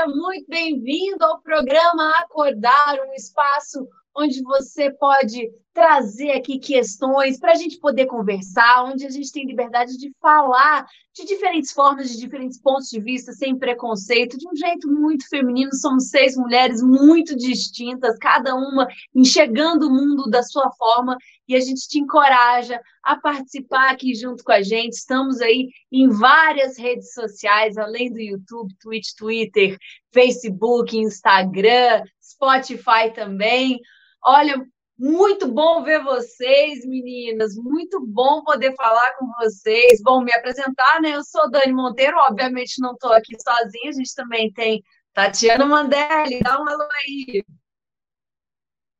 seja muito bem-vindo ao programa Acordar, um espaço onde você pode trazer aqui questões para a gente poder conversar, onde a gente tem liberdade de falar de diferentes formas, de diferentes pontos de vista, sem preconceito, de um jeito muito feminino. Somos seis mulheres muito distintas, cada uma enxergando o mundo da sua forma, e a gente te encoraja a participar aqui junto com a gente. Estamos aí em várias redes sociais, além do YouTube, Twitch, Twitter, Facebook, Instagram, Spotify também. Olha, muito bom ver vocês, meninas. Muito bom poder falar com vocês. Bom, me apresentar, né? Eu sou Dani Monteiro, obviamente não estou aqui sozinha. A gente também tem Tatiana Mandelli. Dá um alô aí.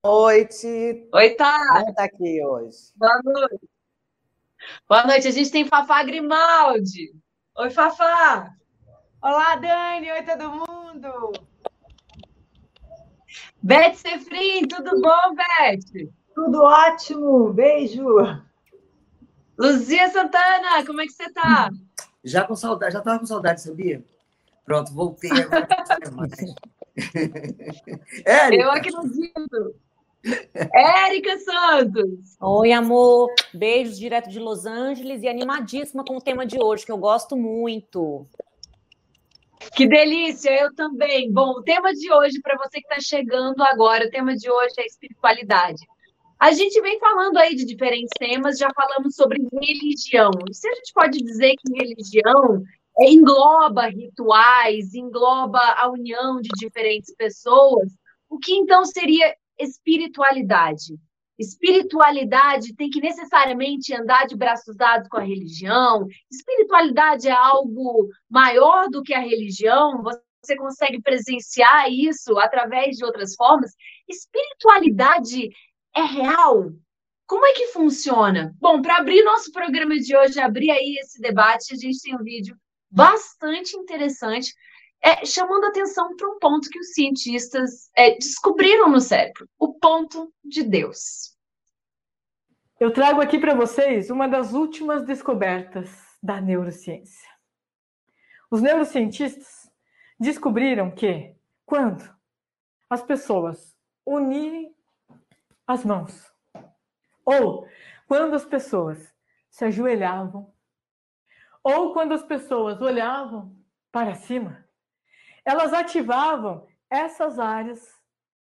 Noite. Oi, Tá. Quem está aqui hoje? Boa noite. Boa noite. A gente tem Fafá Grimaldi. Oi, Fafá. Olá, Dani. Oi, todo mundo. Beth Sefrim, tudo bom, Beth? Tudo ótimo, beijo. Luzia Santana, como é que você tá? Já com saudade, já tava com saudade, sabia? Pronto, voltei agora. Eu acredito. Érica Santos. Oi, amor. Beijos direto de Los Angeles e animadíssima com o tema de hoje, que eu gosto muito. Que delícia, eu também. Bom, o tema de hoje, para você que está chegando agora, o tema de hoje é espiritualidade. A gente vem falando aí de diferentes temas, já falamos sobre religião. Se a gente pode dizer que religião é, engloba rituais, engloba a união de diferentes pessoas, o que então seria espiritualidade? Espiritualidade tem que necessariamente andar de braços dados com a religião. Espiritualidade é algo maior do que a religião. Você consegue presenciar isso através de outras formas. Espiritualidade é real? Como é que funciona? Bom, para abrir nosso programa de hoje, abrir aí esse debate, a gente tem um vídeo bastante interessante, é, chamando atenção para um ponto que os cientistas é, descobriram no cérebro: o ponto de Deus. Eu trago aqui para vocês uma das últimas descobertas da neurociência. Os neurocientistas descobriram que quando as pessoas unirem as mãos, ou quando as pessoas se ajoelhavam, ou quando as pessoas olhavam para cima, elas ativavam essas áreas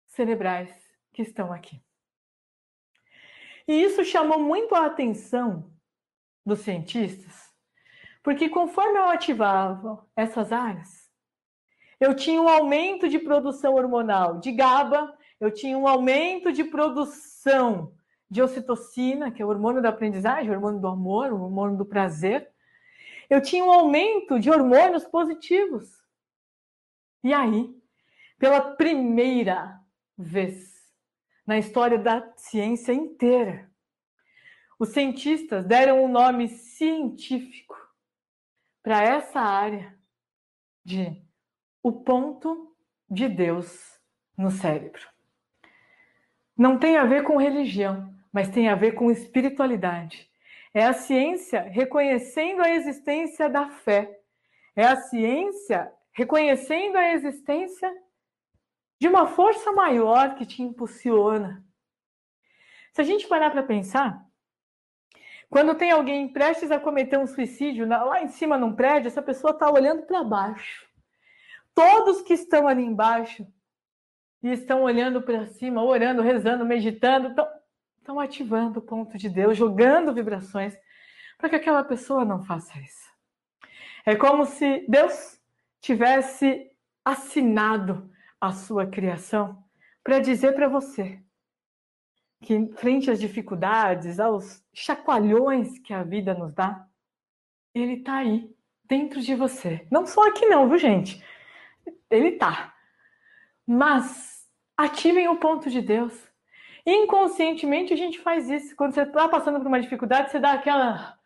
cerebrais que estão aqui. E isso chamou muito a atenção dos cientistas, porque conforme eu ativava essas áreas, eu tinha um aumento de produção hormonal de GABA, eu tinha um aumento de produção de ocitocina, que é o hormônio da aprendizagem, o hormônio do amor, o hormônio do prazer. Eu tinha um aumento de hormônios positivos. E aí, pela primeira vez, na história da ciência inteira. Os cientistas deram um nome científico para essa área de o ponto de Deus no cérebro. Não tem a ver com religião, mas tem a ver com espiritualidade. É a ciência reconhecendo a existência da fé. É a ciência reconhecendo a existência de uma força maior que te impulsiona. Se a gente parar para pensar, quando tem alguém prestes a cometer um suicídio lá em cima num prédio, essa pessoa está olhando para baixo. Todos que estão ali embaixo e estão olhando para cima, orando, rezando, meditando, estão, ativando o ponto de Deus, jogando vibrações para que aquela pessoa não faça isso. É como se Deus tivesse assinado a sua criação para dizer para você que, frente às dificuldades, aos chacoalhões que a vida nos dá, ele está aí, dentro de você. Não só aqui, não, viu, gente? Ele está. Mas ativem o ponto de Deus. Inconscientemente a gente faz isso. Quando você está passando por uma dificuldade, você dá aquela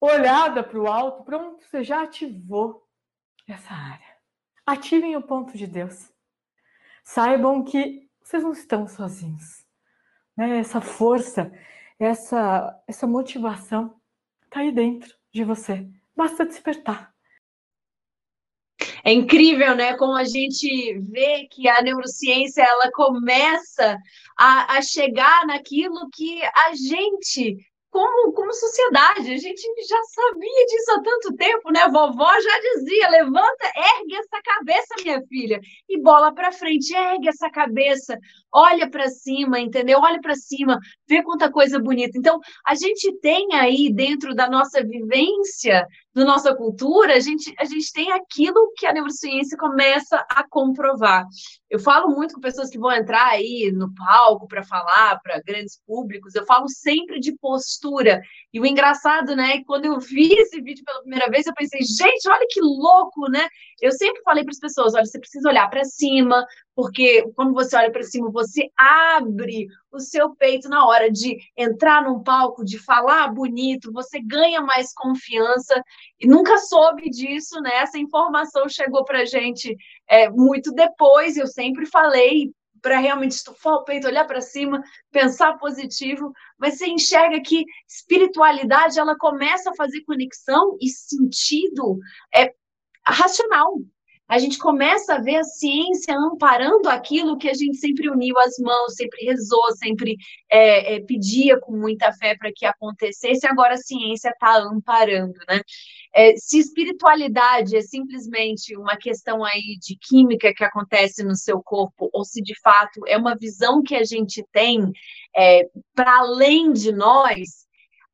olhada para o alto, pronto, você já ativou essa área. Ativem o ponto de Deus. Saibam que vocês não estão sozinhos. Né? Essa força, essa, essa motivação está aí dentro de você. Basta despertar. É incrível, né? Como a gente vê que a neurociência ela começa a, a chegar naquilo que a gente como, como sociedade. A gente já sabia disso há tanto tempo, né? Vovó já dizia: levanta, ergue essa cabeça, minha filha, e bola para frente, ergue essa cabeça, olha para cima, entendeu? Olha para cima, vê quanta coisa bonita. Então, a gente tem aí dentro da nossa vivência, da nossa cultura, a gente, a gente tem aquilo que a neurociência começa a comprovar. Eu falo muito com pessoas que vão entrar aí no palco para falar para grandes públicos, eu falo sempre de postura. E o engraçado, né, quando eu vi esse vídeo pela primeira vez, eu pensei, gente, olha que louco, né? Eu sempre falei para as pessoas, olha, você precisa olhar para cima, porque quando você olha para cima, você abre o seu peito na hora de entrar num palco, de falar bonito, você ganha mais confiança. E nunca soube disso, né? Essa informação chegou para gente é, muito depois. Eu sempre falei para realmente estufar o peito, olhar para cima, pensar positivo, mas você enxerga que espiritualidade ela começa a fazer conexão e sentido é racional a gente começa a ver a ciência amparando aquilo que a gente sempre uniu as mãos, sempre rezou, sempre é, é, pedia com muita fé para que acontecesse, agora a ciência está amparando, né? É, se espiritualidade é simplesmente uma questão aí de química que acontece no seu corpo, ou se de fato é uma visão que a gente tem é, para além de nós,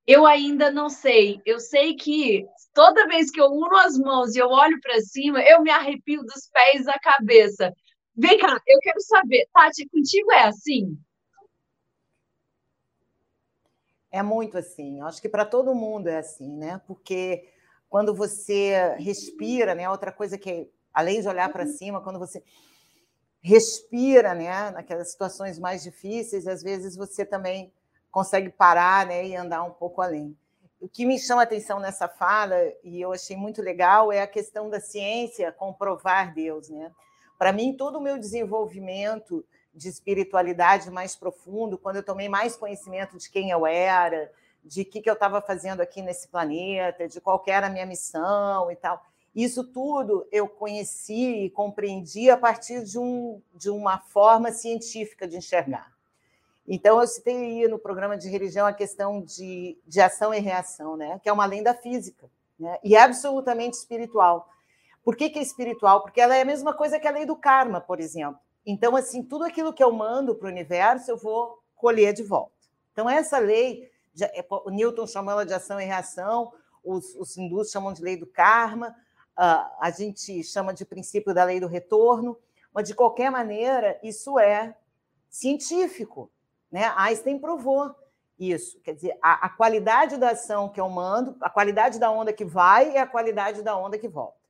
eu ainda não sei. Eu sei que toda vez que eu uno as mãos e eu olho para cima, eu me arrepio dos pés à cabeça. Vem cá, eu quero saber, Tati, contigo é assim? É muito assim. Acho que para todo mundo é assim, né? Porque quando você respira, né? Outra coisa que, além de olhar para cima, quando você respira, né? Naquelas situações mais difíceis, às vezes você também consegue parar, né? E andar um pouco além o que me chama a atenção nessa fala, e eu achei muito legal, é a questão da ciência comprovar Deus. Né? Para mim, todo o meu desenvolvimento de espiritualidade mais profundo, quando eu tomei mais conhecimento de quem eu era, de o que, que eu estava fazendo aqui nesse planeta, de qual era a minha missão e tal. Isso tudo eu conheci e compreendi a partir de, um, de uma forma científica de enxergar. Então, eu citei no programa de religião a questão de, de ação e reação, né? que é uma lei da física, né? e é absolutamente espiritual. Por que, que é espiritual? Porque ela é a mesma coisa que a lei do karma, por exemplo. Então, assim, tudo aquilo que eu mando para o universo, eu vou colher de volta. Então, essa lei, é, o Newton chamou ela de ação e reação, os, os hindus chamam de lei do karma, a gente chama de princípio da lei do retorno, mas, de qualquer maneira, isso é científico. Né? Einstein provou isso. Quer dizer, a, a, qualidade da ação que eu mando, a qualidade da onda que vai é a qualidade da onda que volta.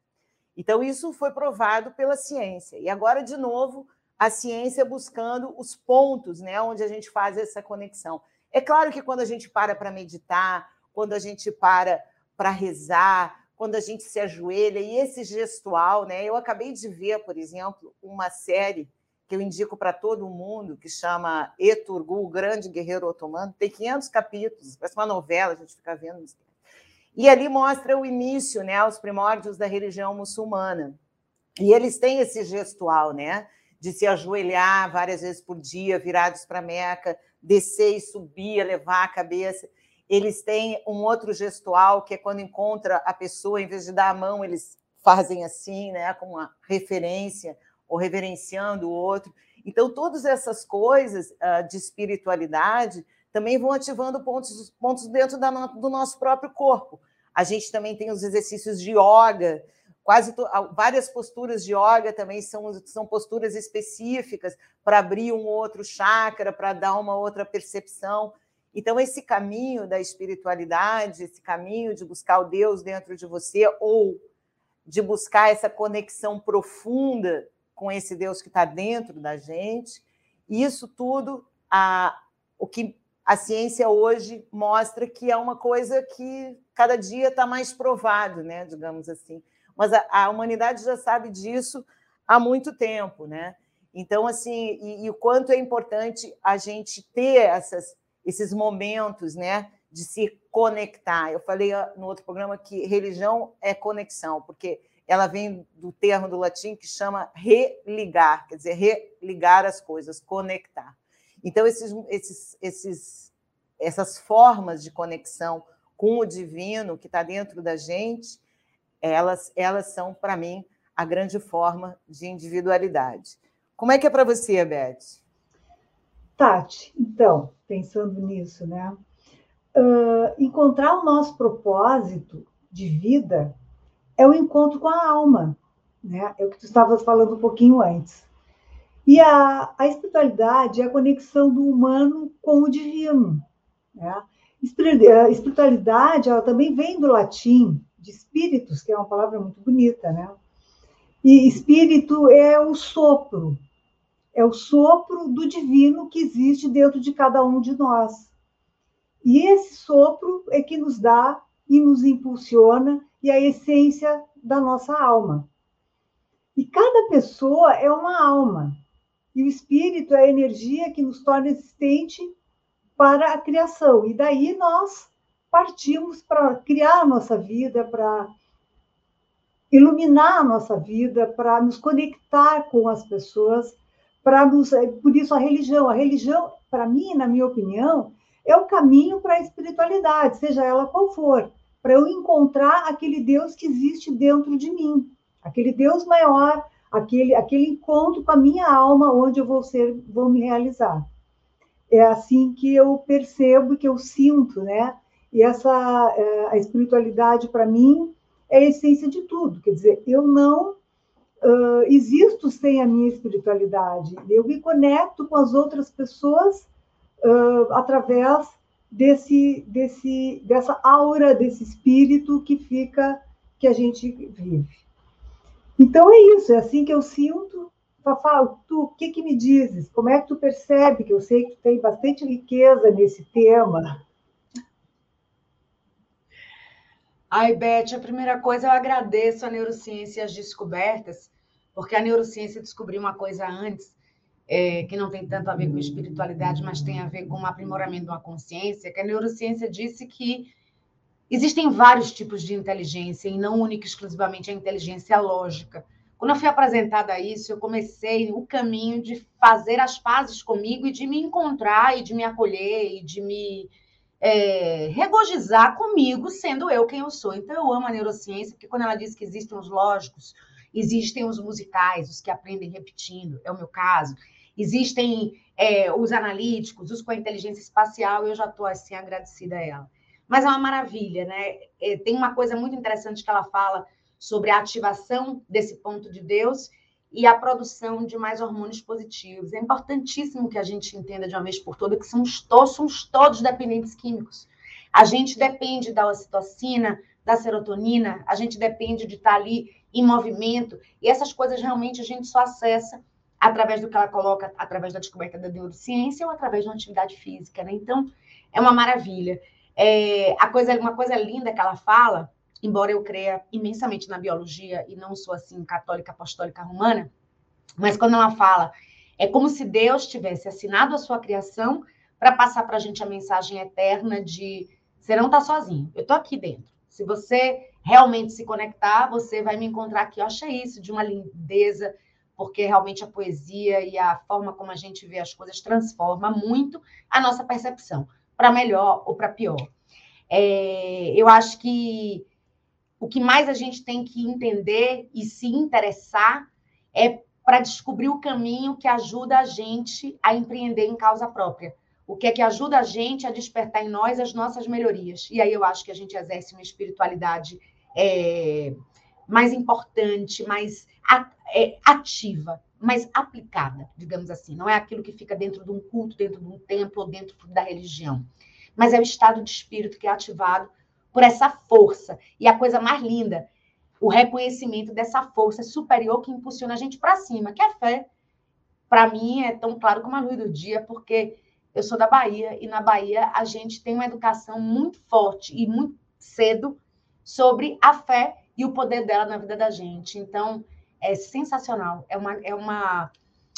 Então, isso foi provado pela ciência. E agora, de novo, a ciência buscando os pontos né, onde a gente faz essa conexão. É claro que quando a gente para para meditar, quando a gente para para rezar, quando a gente se ajoelha, e esse gestual, né? Eu acabei de ver, por exemplo, uma série que eu indico para todo mundo, que chama Eturgu, o Grande Guerreiro Otomano. Tem 500 capítulos, parece uma novela, a gente fica vendo. E ali mostra o início, né, os primórdios da religião muçulmana. E eles têm esse gestual, né, de se ajoelhar várias vezes por dia, virados para Meca, descer e subir, levar a cabeça. Eles têm um outro gestual, que é quando encontra a pessoa, em vez de dar a mão, eles fazem assim, né, com uma referência ou reverenciando o outro. Então, todas essas coisas uh, de espiritualidade também vão ativando pontos, pontos dentro da, do nosso próprio corpo. A gente também tem os exercícios de yoga, quase to, várias posturas de yoga também são, são posturas específicas para abrir um outro chakra, para dar uma outra percepção. Então, esse caminho da espiritualidade, esse caminho de buscar o Deus dentro de você, ou de buscar essa conexão profunda com esse Deus que está dentro da gente. Isso tudo, a, o que a ciência hoje mostra que é uma coisa que cada dia está mais provado, né? digamos assim. Mas a, a, humanidade já sabe disso há muito tempo, né? Então, assim, e, e o quanto é importante a gente ter essas, esses momentos, né? De se conectar. Eu falei no outro programa que religião é conexão, porque ela vem do termo do latim que chama religar, quer dizer, religar as coisas, conectar. Então, esses, esses, esses, essas formas de conexão com o divino que está dentro da gente, elas, elas são, para mim, a grande forma de individualidade. Como é que é para você, Beth? Tati, então, pensando nisso, né? Uh, encontrar o nosso propósito de vida é o encontro com a alma, né? É o que tu estavas falando um pouquinho antes. E a, a espiritualidade é a conexão do humano com o divino. Né? A espiritualidade ela também vem do latim, de espíritos, que é uma palavra muito bonita, né? E espírito é o sopro, é o sopro do divino que existe dentro de cada um de nós. E esse sopro é que nos dá e nos impulsiona e a essência da nossa alma. E cada pessoa é uma alma. E o espírito é a energia que nos torna existente para a criação. E daí nós partimos para criar a nossa vida, para iluminar a nossa vida, para nos conectar com as pessoas, para nos, é, por isso a religião, a religião, para mim, na minha opinião, é o caminho para a espiritualidade, seja ela qual for, para eu encontrar aquele Deus que existe dentro de mim, aquele Deus maior, aquele, aquele encontro com a minha alma, onde eu vou ser, vou me realizar. É assim que eu percebo, que eu sinto, né? E essa é, a espiritualidade para mim é a essência de tudo. Quer dizer, eu não uh, existo sem a minha espiritualidade. Eu me conecto com as outras pessoas uh, através desse, desse, dessa aura, desse espírito que fica, que a gente vive. Então é isso, é assim que eu sinto. Fafá, tu, o que, que me dizes? Como é que tu percebe que eu sei que tem bastante riqueza nesse tema? Ai, Beth, a primeira coisa eu agradeço a neurociência e as descobertas, porque a neurociência descobriu uma coisa antes é, que não tem tanto a ver com espiritualidade, mas tem a ver com o aprimoramento de uma consciência, que a neurociência disse que existem vários tipos de inteligência e não única exclusivamente a inteligência lógica. Quando eu fui apresentada a isso, eu comecei o caminho de fazer as pazes comigo e de me encontrar e de me acolher e de me é, regozijar comigo, sendo eu quem eu sou. Então, eu amo a neurociência, porque quando ela diz que existem os lógicos, existem os musicais, os que aprendem repetindo, é o meu caso, existem é, os analíticos, os com inteligência espacial, eu já estou assim agradecida a ela. Mas é uma maravilha, né? É, tem uma coisa muito interessante que ela fala sobre a ativação desse ponto de Deus e a produção de mais hormônios positivos. É importantíssimo que a gente entenda de uma vez por todas que somos todos, somos todos dependentes químicos. A gente depende da ocitocina, da serotonina, a gente depende de estar ali em movimento, e essas coisas realmente a gente só acessa através do que ela coloca, através da descoberta da neurociência ou através de uma atividade física, né? Então, é uma maravilha. É, a coisa, uma coisa linda que ela fala, embora eu creia imensamente na biologia e não sou assim católica apostólica romana, mas quando ela fala, é como se Deus tivesse assinado a sua criação para passar para a gente a mensagem eterna de você não está sozinho, eu estou aqui dentro. Se você realmente se conectar, você vai me encontrar aqui. Eu achei isso de uma lindeza, porque realmente a poesia e a forma como a gente vê as coisas transforma muito a nossa percepção, para melhor ou para pior. É, eu acho que o que mais a gente tem que entender e se interessar é para descobrir o caminho que ajuda a gente a empreender em causa própria. O que é que ajuda a gente a despertar em nós as nossas melhorias. E aí eu acho que a gente exerce uma espiritualidade é, mais importante, mais é, ativa, mais aplicada, digamos assim. Não é aquilo que fica dentro de um culto, dentro de um templo ou dentro da religião. Mas é o estado de espírito que é ativado por essa força. E a coisa mais linda, o reconhecimento dessa força superior que impulsiona a gente para cima, que é a fé. Para mim é tão claro como a luz do dia, porque eu sou da Bahia e na Bahia a gente tem uma educação muito forte e muito cedo sobre a fé e o poder dela na vida da gente. Então, é sensacional. É uma, é uma,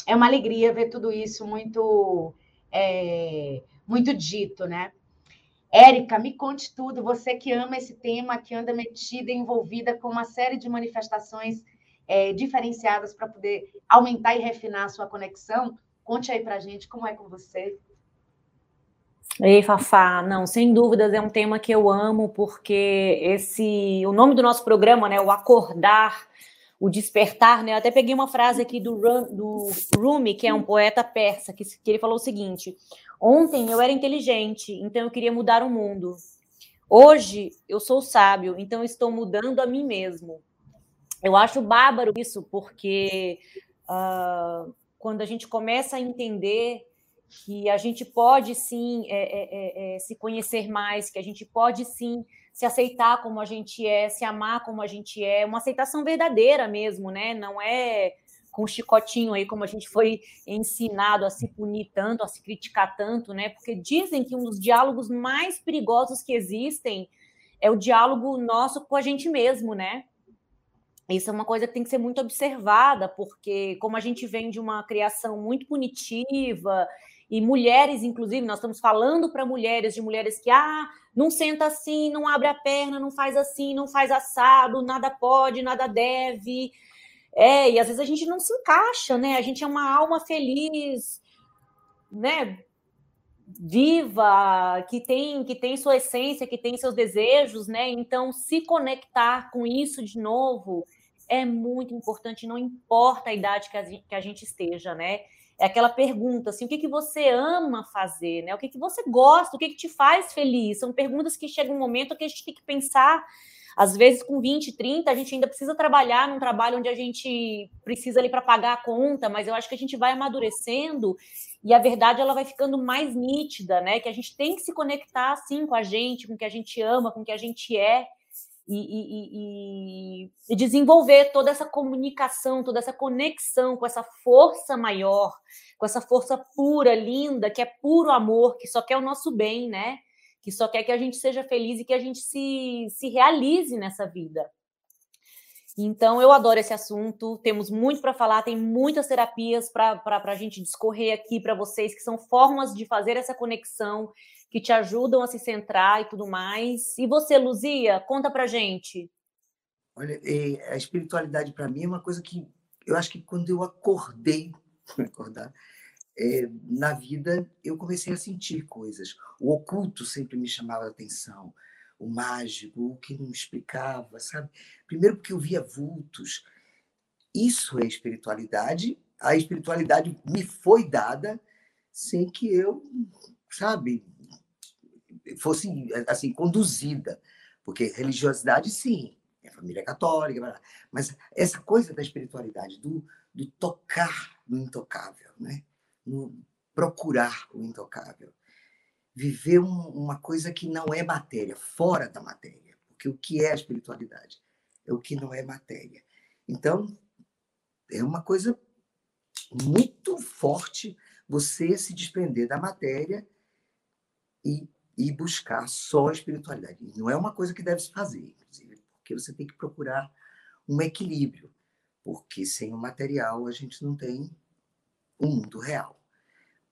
é uma alegria ver tudo isso muito, é, muito dito, né? Érica, me conte tudo. Você que ama esse tema, que anda metida, envolvida com uma série de manifestações é, diferenciadas para poder aumentar e refinar a sua conexão, conte aí para gente como é com você. Ei, Fafá, não, sem dúvidas é um tema que eu amo, porque esse, o nome do nosso programa, né, o acordar, o despertar, né, eu até peguei uma frase aqui do, do Rumi, que é um poeta persa, que, que ele falou o seguinte, ontem eu era inteligente, então eu queria mudar o mundo, hoje eu sou sábio, então estou mudando a mim mesmo. Eu acho bárbaro isso, porque uh, quando a gente começa a entender que a gente pode sim é, é, é, é, se conhecer mais, que a gente pode sim se aceitar como a gente é, se amar como a gente é, uma aceitação verdadeira mesmo, né? Não é com chicotinho aí, como a gente foi ensinado a se punir tanto, a se criticar tanto, né? Porque dizem que um dos diálogos mais perigosos que existem é o diálogo nosso com a gente mesmo, né? Isso é uma coisa que tem que ser muito observada, porque como a gente vem de uma criação muito punitiva e mulheres, inclusive, nós estamos falando para mulheres, de mulheres que, ah, não senta assim, não abre a perna, não faz assim, não faz assado, nada pode, nada deve. É, e às vezes a gente não se encaixa, né? A gente é uma alma feliz, né? Viva, que tem, que tem sua essência, que tem seus desejos, né? Então, se conectar com isso de novo é muito importante, não importa a idade que a gente, esteja, né? É aquela pergunta, assim, o que, que você ama fazer, né? O que, que você gosta, o que, que te faz feliz? São perguntas que chegam um momento que a gente tem que pensar. Às vezes, com 20, 30, a gente ainda precisa trabalhar num trabalho onde a gente precisa ali para pagar a conta, mas eu acho que a gente vai amadurecendo e a verdade ela vai ficando mais nítida, né? Que a gente tem que se conectar assim com a gente, com o que a gente ama, com o que a gente é e, e, e, desenvolver toda essa comunicação, toda essa conexão com essa força maior, com essa força pura, linda, que é puro amor, que só quer o nosso bem, né? Que só quer que a gente seja feliz e que a gente se, se realize nessa vida. Então, eu adoro esse assunto. Temos muito para falar, tem muitas terapias para a gente discorrer aqui para vocês, que são formas de fazer essa conexão que te ajudam a se centrar e tudo mais. E você, Luzia, conta pra gente. Olha, a espiritualidade para mim é uma coisa que eu acho que quando eu acordei, acordar, é, na vida eu comecei a sentir coisas. O oculto sempre me chamava a atenção, o mágico, o que não explicava, sabe? Primeiro porque eu via vultos. Isso é espiritualidade. A espiritualidade me foi dada sem que eu, sabe, fosse assim conduzida, porque religiosidade sim, é família católica, mas essa coisa da espiritualidade, do, do tocar no intocável, né? no procurar o intocável, viver um, uma coisa que não é matéria, fora da matéria, porque o que é a espiritualidade é o que não é matéria. Então é uma coisa muito forte você se desprender da matéria e e buscar só a espiritualidade. Não é uma coisa que deve se fazer, inclusive, porque você tem que procurar um equilíbrio, porque sem o material a gente não tem o um mundo real.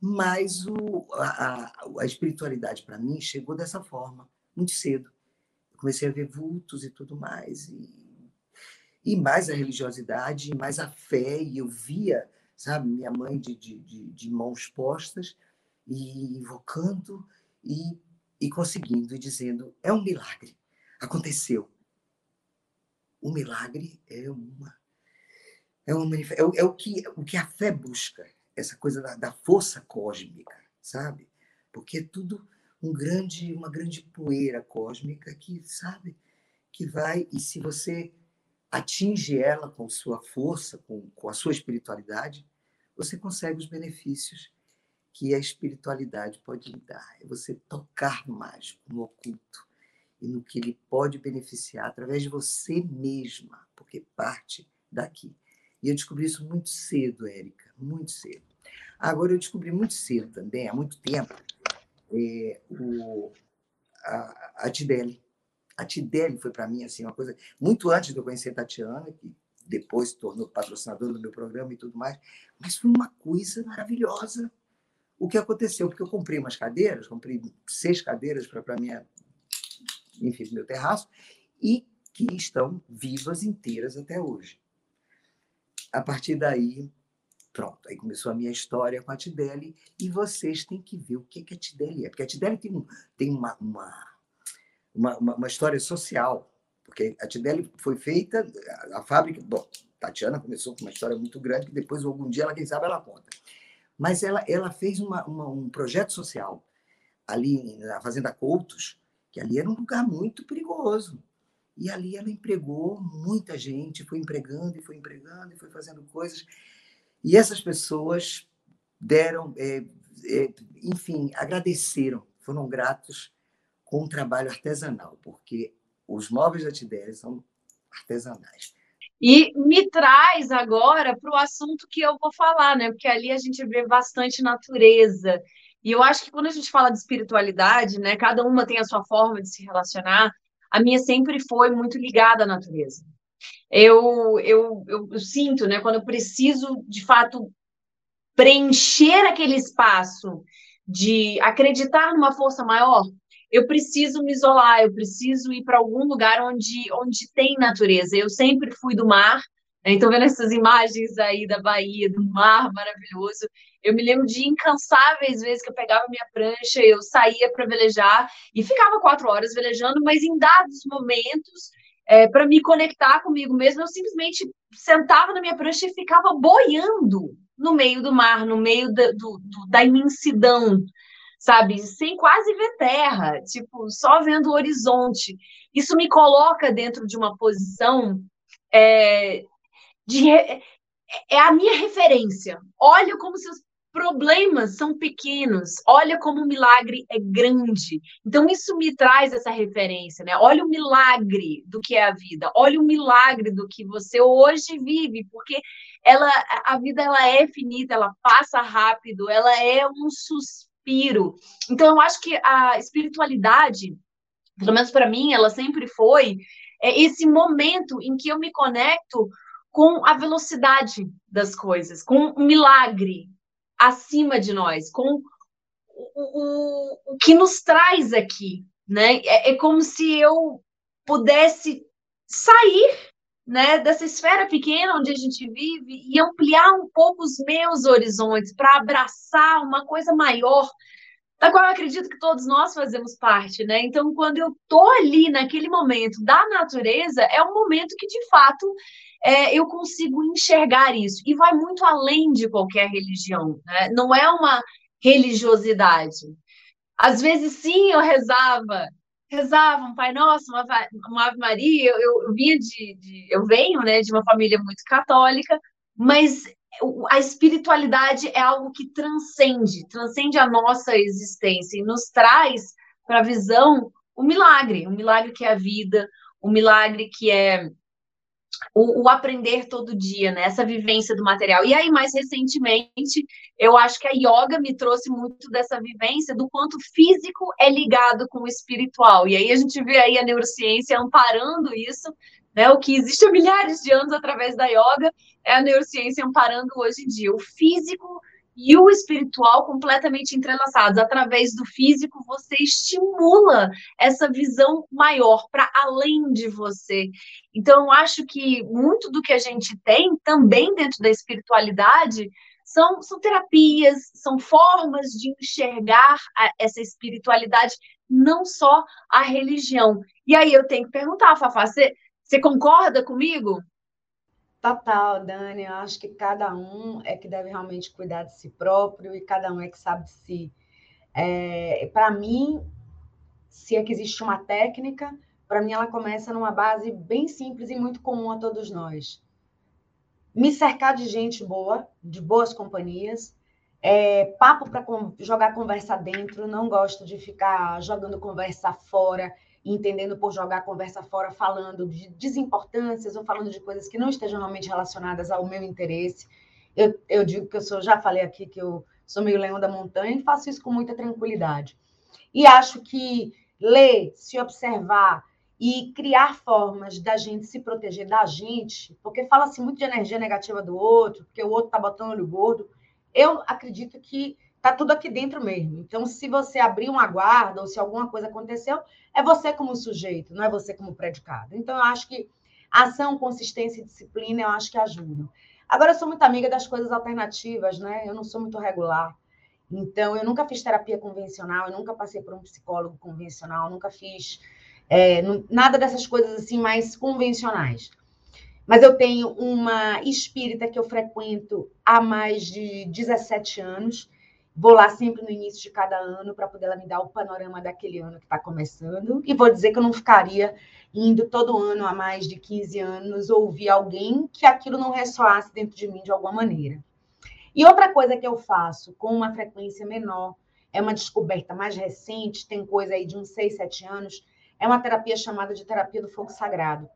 Mas o, a, a espiritualidade, para mim, chegou dessa forma, muito cedo. Eu comecei a ver vultos e tudo mais, e, e mais a religiosidade, e mais a fé, e eu via, sabe, minha mãe de, de, de, de mãos postas, e invocando, e e conseguindo e dizendo: é um milagre, aconteceu. O milagre é uma. É, uma, é, é o, que, o que a fé busca, essa coisa da, da força cósmica, sabe? Porque é tudo um grande, uma grande poeira cósmica que, sabe, que vai, e se você atinge ela com sua força, com, com a sua espiritualidade, você consegue os benefícios que a espiritualidade pode lhe dar. É você tocar no mágico, no oculto, e no que ele pode beneficiar através de você mesma, porque parte daqui. E eu descobri isso muito cedo, Érica, muito cedo. Agora, eu descobri muito cedo também, há muito tempo, é, o, a, a Tideli. A Tideli foi para mim assim, uma coisa. Muito antes de eu conhecer a Tatiana, que depois se tornou patrocinadora do meu programa e tudo mais, mas foi uma coisa maravilhosa o que aconteceu, porque eu comprei umas cadeiras, comprei seis cadeiras para minha, enfim, meu terraço, e que estão vivas inteiras até hoje. A partir daí, pronto, aí começou a minha história com a Tideli, e vocês têm que ver o que, que a Tideli é, porque a Tideli tem, tem uma, uma, uma, uma história social, porque a Tideli foi feita, a, a fábrica, bom, Tatiana começou com uma história muito grande, que depois, algum dia, ela, quem sabe, ela conta. Mas ela, ela fez uma, uma, um projeto social ali na Fazenda Coutos, que ali era um lugar muito perigoso. E ali ela empregou muita gente, foi empregando e foi empregando e foi fazendo coisas. E essas pessoas deram, é, é, enfim, agradeceram, foram gratos com o trabalho artesanal, porque os móveis da Tidéria são artesanais. E me traz agora para o assunto que eu vou falar, né? Porque ali a gente vê bastante natureza. E eu acho que quando a gente fala de espiritualidade, né, cada uma tem a sua forma de se relacionar. A minha sempre foi muito ligada à natureza. Eu, eu, eu, eu sinto, né, quando eu preciso de fato preencher aquele espaço de acreditar numa força maior, eu preciso me isolar, eu preciso ir para algum lugar onde, onde tem natureza. Eu sempre fui do mar, né? então vendo essas imagens aí da Bahia, do mar maravilhoso, eu me lembro de incansáveis vezes que eu pegava minha prancha, eu saía para velejar e ficava quatro horas velejando, mas em dados momentos, é, para me conectar comigo mesmo, eu simplesmente sentava na minha prancha e ficava boiando no meio do mar, no meio da, do, do, da imensidão sabe? Sem quase ver terra, tipo, só vendo o horizonte. Isso me coloca dentro de uma posição é, de. É a minha referência. Olha como seus problemas são pequenos, olha como o milagre é grande. Então, isso me traz essa referência, né? Olha o milagre do que é a vida, olha o milagre do que você hoje vive, porque ela, a vida ela é finita, ela passa rápido, ela é um suspiro. Então, eu acho que a espiritualidade, pelo menos para mim, ela sempre foi é, esse momento em que eu me conecto com a velocidade das coisas, com o milagre acima de nós, com o, o, o que nos traz aqui, né? É, é como se eu pudesse sair né, dessa esfera pequena onde a gente vive e ampliar um pouco os meus horizontes para abraçar uma coisa maior, da qual eu acredito que todos nós fazemos parte, né? Então, quando eu tô ali naquele momento da natureza, é um momento que de fato é, eu consigo enxergar isso e vai muito além de qualquer religião, né? Não é uma religiosidade. Às vezes, sim, eu rezava rezavam, Pai Nosso, uma, uma Ave Maria. Eu, eu vinha de, de, eu venho, né, de uma família muito católica, mas a espiritualidade é algo que transcende, transcende a nossa existência e nos traz para a visão o milagre, o milagre que é a vida, o milagre que é o, o, aprender todo dia, né? Essa vivência do material. E aí, mais recentemente, eu acho que a yoga me trouxe muito dessa vivência do quanto físico é ligado com o espiritual. E aí a gente vê aí a neurociência amparando isso, né? O que existe há milhares de anos através da yoga é a neurociência amparando hoje em dia. O físico e o espiritual completamente entrelaçados. Através do físico, você estimula essa visão maior para além de você. Então, eu acho que muito do que a gente tem também dentro da espiritualidade são, são terapias, são formas de enxergar a, essa espiritualidade, não só a religião. E aí eu tenho que perguntar, Fafá, você, você concorda comigo? Total, Dani. Eu acho que cada um é que deve realmente cuidar de si próprio e cada um é que sabe se. É, para mim, se é que existe uma técnica, para mim ela começa numa base bem simples e muito comum a todos nós. Me cercar de gente boa, de boas companhias, é, papo para jogar conversa dentro, não gosto de ficar jogando conversa fora entendendo por jogar a conversa fora, falando de desimportâncias ou falando de coisas que não estejam realmente relacionadas ao meu interesse. Eu, eu digo que eu sou, já falei aqui que eu sou meio leão da montanha e faço isso com muita tranquilidade. E acho que ler, se observar e criar formas da gente se proteger da gente, porque fala-se muito de energia negativa do outro, porque o outro está botando olho gordo. Eu acredito que tá tudo aqui dentro mesmo. Então, se você abrir uma guarda ou se alguma coisa aconteceu, é você como sujeito, não é você como predicado. Então, eu acho que ação, consistência e disciplina, eu acho que ajudam. Agora, eu sou muito amiga das coisas alternativas, né? Eu não sou muito regular. Então, eu nunca fiz terapia convencional, eu nunca passei por um psicólogo convencional, nunca fiz é, nada dessas coisas assim mais convencionais. Mas eu tenho uma espírita que eu frequento há mais de 17 anos. Vou lá sempre no início de cada ano para poder ela me dar o panorama daquele ano que está começando. E vou dizer que eu não ficaria indo todo ano há mais de 15 anos ouvir alguém que aquilo não ressoasse dentro de mim de alguma maneira. E outra coisa que eu faço com uma frequência menor, é uma descoberta mais recente, tem coisa aí de uns 6, 7 anos, é uma terapia chamada de terapia do fogo sagrado.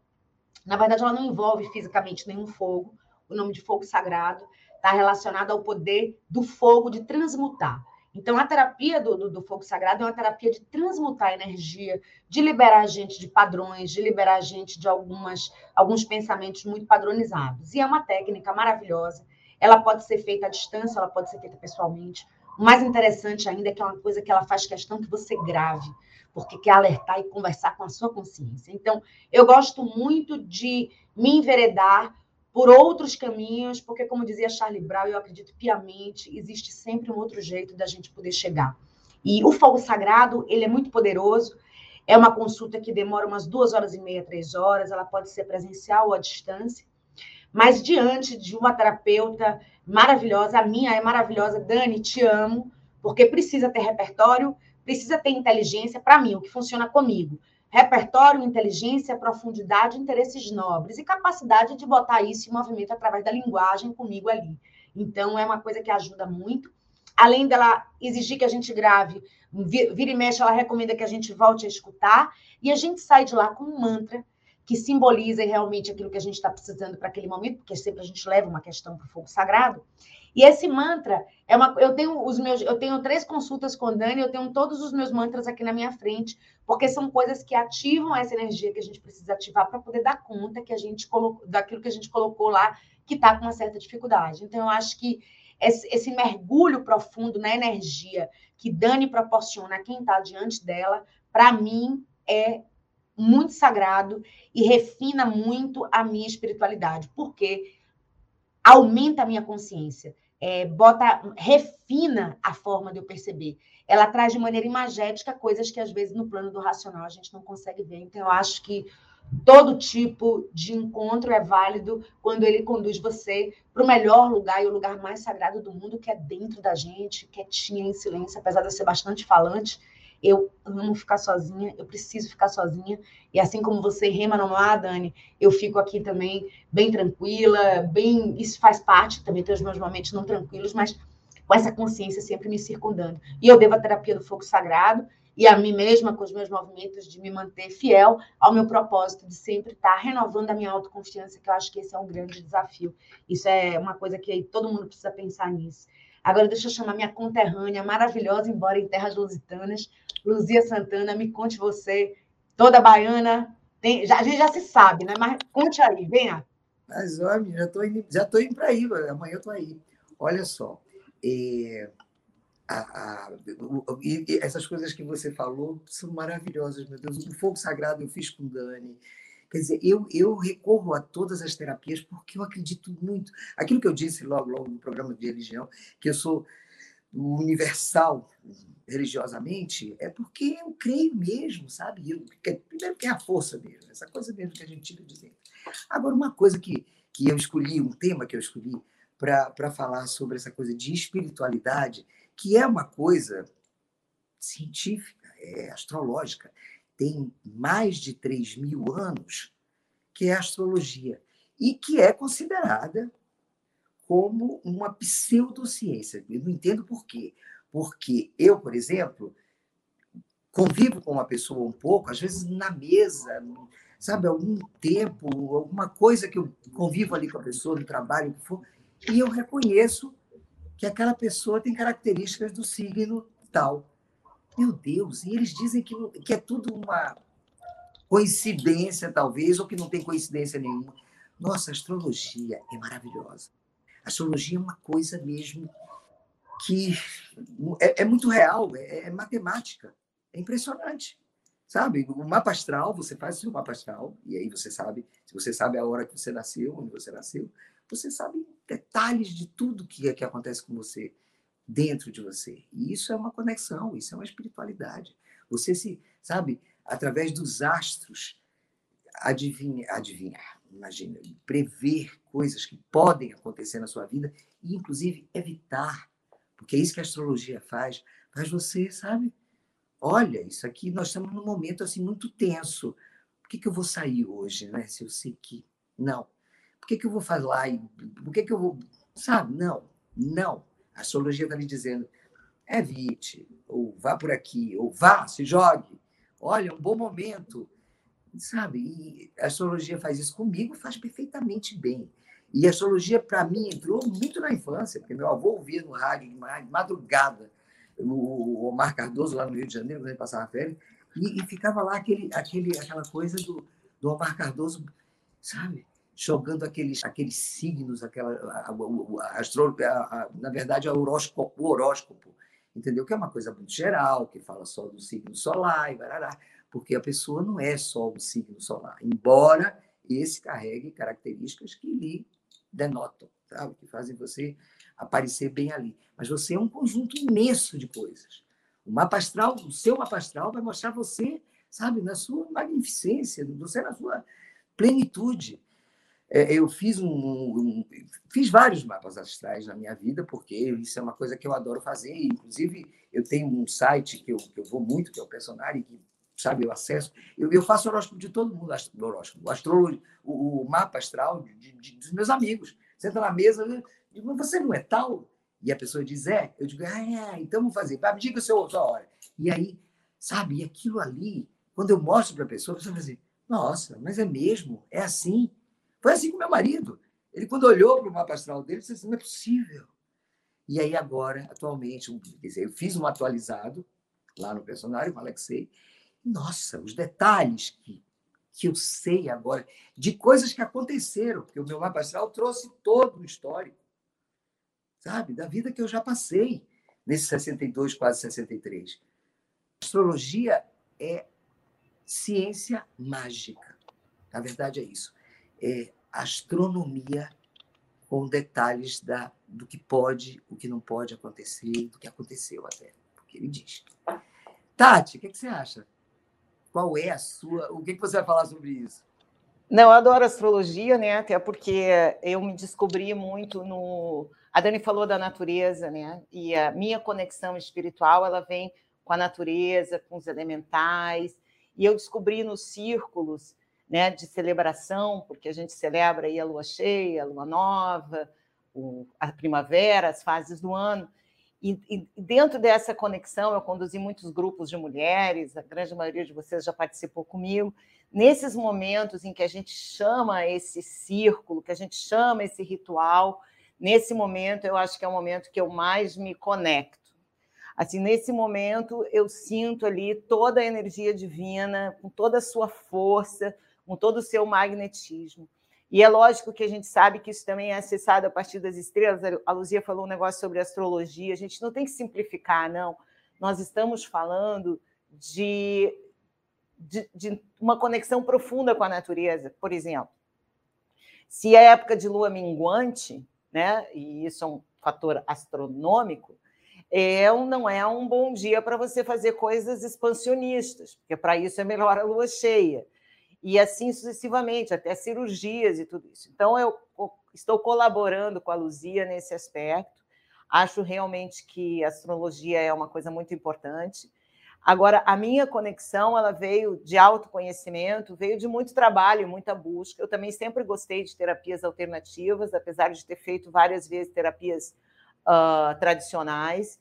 Na verdade, ela não envolve fisicamente nenhum fogo. O nome de fogo sagrado está relacionado ao poder do fogo de transmutar. Então, a terapia do, do, do, fogo sagrado é uma terapia de transmutar energia, de liberar a gente de padrões, de liberar a gente de algumas, alguns pensamentos muito padronizados. E é uma técnica maravilhosa. Ela pode ser feita à distância, ela pode ser feita pessoalmente. O mais interessante ainda é que é uma coisa que ela faz questão que você grave porque quer alertar e conversar com a sua consciência. Então, eu gosto muito de me enveredar por outros caminhos, porque, como dizia Charlie Brown, eu acredito piamente, existe sempre um outro jeito da gente poder chegar. E o fogo sagrado, ele é muito poderoso, é uma consulta que demora umas duas horas e meia, três horas, ela pode ser presencial ou à distância, mas diante de uma terapeuta maravilhosa, a minha é maravilhosa, Dani, te amo, porque precisa ter repertório, precisa ter inteligência, para mim, o que funciona comigo. Repertório, inteligência, profundidade, interesses nobres e capacidade de botar isso em movimento através da linguagem comigo ali. Então, é uma coisa que ajuda muito. Além dela exigir que a gente grave, vira e mexe, ela recomenda que a gente volte a escutar e a gente sai de lá com um mantra que simboliza realmente aquilo que a gente está precisando para aquele momento, porque sempre a gente leva uma questão para o fogo sagrado. E esse mantra é uma. Eu tenho os meus, eu tenho três consultas com Dani, eu tenho todos os meus mantras aqui na minha frente, porque são coisas que ativam essa energia que a gente precisa ativar para poder dar conta que a gente colocou, daquilo que a gente colocou lá, que está com uma certa dificuldade. Então, eu acho que esse, esse mergulho profundo na energia que Dani proporciona a quem está diante dela, para mim, é muito sagrado e refina muito a minha espiritualidade, porque aumenta a minha consciência é, bota, refina a forma de eu perceber. Ela traz de maneira imagética coisas que às vezes no plano do racional a gente não consegue ver. Então eu acho que todo tipo de encontro é válido quando ele conduz você para o melhor lugar e o lugar mais sagrado do mundo, que é dentro da gente, quietinha, em silêncio, apesar de eu ser bastante falante eu amo ficar sozinha, eu preciso ficar sozinha. E assim como você rema no mar, Dani, eu fico aqui também bem tranquila, bem. Isso faz parte também tem os meus momentos não tranquilos, mas com essa consciência sempre me circundando. E eu devo a terapia do fogo sagrado e a mim mesma, com os meus movimentos, de me manter fiel ao meu propósito, de sempre estar renovando a minha autoconfiança, que eu acho que esse é um grande desafio. Isso é uma coisa que todo mundo precisa pensar nisso. Agora, deixa eu chamar minha conterrânea maravilhosa, embora em terras lusitanas, Luzia Santana, me conte você, toda baiana, tem, já, a gente já se sabe, né? Mas conte aí, venha. Mas, olha, já estou indo, já indo para aí, amanhã eu estou aí. Olha só, é, a, a, o, e, essas coisas que você falou são maravilhosas, meu Deus. O fogo sagrado eu fiz com Dani. Quer dizer, eu, eu recorro a todas as terapias porque eu acredito muito. Aquilo que eu disse logo, logo no programa de religião, que eu sou universal religiosamente, é porque eu creio mesmo, sabe? Eu, primeiro que é a força mesmo, essa coisa mesmo que a gente tira de dentro. Agora, uma coisa que, que eu escolhi, um tema que eu escolhi para falar sobre essa coisa de espiritualidade, que é uma coisa científica, é astrológica, tem mais de 3 mil anos, que é a astrologia, e que é considerada como uma pseudociência. Eu não entendo por quê. Porque eu, por exemplo, convivo com uma pessoa um pouco, às vezes na mesa, sabe, algum tempo, alguma coisa que eu convivo ali com a pessoa, no trabalho, que for, e eu reconheço que aquela pessoa tem características do signo tal. Meu Deus, e eles dizem que, que é tudo uma coincidência, talvez, ou que não tem coincidência nenhuma. Nossa, a astrologia é maravilhosa. A astrologia é uma coisa mesmo que é, é muito real, é, é, matemática, é impressionante. Sabe, o mapa astral, você faz o seu mapa astral, e aí você sabe, se você sabe a hora que você nasceu, onde você nasceu, você sabe detalhes de tudo que, que acontece com você dentro de você. E isso é uma conexão, isso é uma espiritualidade. Você se, sabe, através dos astros, adivinha, adivinhar, imagina, prever coisas que podem acontecer na sua vida e, inclusive, evitar. Porque é isso que a astrologia faz. Faz você, sabe? Olha, isso aqui, nós estamos num momento assim muito tenso. Por que, que eu vou sair hoje, né? Se eu sei que. Não. Por que, que eu vou falar? Por que, que eu vou. Sabe? Não, não. A astrologia está lhe dizendo: evite, ou vá por aqui, ou vá, se jogue. Olha, um bom momento sabe? E a astrologia faz isso comigo, faz perfeitamente bem. E a astrologia, para mim, entrou muito na infância, porque meu avô ouvia no rádio de madrugada o Omar Cardoso, lá no Rio de Janeiro, quando ele passava férias, e, e, ficava lá aquele, aquele, aquela coisa do, do Omar Cardoso, sabe? Jogando aqueles, aqueles signos, aquela, a, a, a, na verdade, horóscopo, o horóscopo, entendeu? Que é uma coisa muito geral, que fala só do signo solar e barará porque a pessoa não é só o signo solar, embora esse carregue características que lhe denotam, sabe? que fazem você aparecer bem ali. Mas você é um conjunto imenso de coisas. O mapa astral, o seu mapa astral vai mostrar você, sabe, na sua magnificência, você na sua plenitude. É, eu fiz um, um, fiz vários mapas astrais na minha vida porque isso é uma coisa que eu adoro fazer inclusive eu tenho um site que eu, que eu vou muito que é o personagem que sabe, o acesso. Eu, eu faço horóscopo de todo mundo, horóscopo, astrologia, o, o mapa astral de, de, dos meus amigos. Senta na mesa, eu digo, você não é tal? E a pessoa diz, é. Eu digo, ah, é, então vamos fazer. Me diga o seu, sua hora. E aí, sabe, e aquilo ali, quando eu mostro para a pessoa, a pessoa vai dizer, nossa, mas é mesmo? É assim? Foi assim com meu marido. Ele, quando olhou para o mapa astral dele, disse assim, não é possível. E aí, agora, atualmente, eu fiz um atualizado lá no personagem, com o Alexei, nossa, os detalhes que, que eu sei agora, de coisas que aconteceram, porque o meu mapa astral trouxe todo o histórico, sabe, da vida que eu já passei nesses 62, quase 63. Astrologia é ciência mágica. Na verdade, é isso. É astronomia com detalhes da, do que pode, o que não pode acontecer, do que aconteceu até, porque ele diz. Tati, o que, que você acha? Qual é a sua. O que, que você vai falar sobre isso? Não, eu adoro astrologia, né? Até porque eu me descobri muito no. A Dani falou da natureza, né? E a minha conexão espiritual ela vem com a natureza, com os elementais. E eu descobri nos círculos né, de celebração, porque a gente celebra aí a lua cheia, a lua nova, a primavera, as fases do ano. E, e, dentro dessa conexão, eu conduzi muitos grupos de mulheres, a grande maioria de vocês já participou comigo. Nesses momentos em que a gente chama esse círculo, que a gente chama esse ritual, nesse momento eu acho que é o momento que eu mais me conecto. Assim, nesse momento eu sinto ali toda a energia divina, com toda a sua força, com todo o seu magnetismo. E é lógico que a gente sabe que isso também é acessado a partir das estrelas. A Luzia falou um negócio sobre astrologia. A gente não tem que simplificar, não. Nós estamos falando de, de, de uma conexão profunda com a natureza. Por exemplo, se é época de lua minguante, né, e isso é um fator astronômico, é, não é um bom dia para você fazer coisas expansionistas, porque para isso é melhor a lua cheia e assim sucessivamente, até cirurgias e tudo isso. Então, eu estou colaborando com a Luzia nesse aspecto. Acho realmente que a astrologia é uma coisa muito importante. Agora, a minha conexão ela veio de autoconhecimento, veio de muito trabalho, muita busca. Eu também sempre gostei de terapias alternativas, apesar de ter feito várias vezes terapias uh, tradicionais.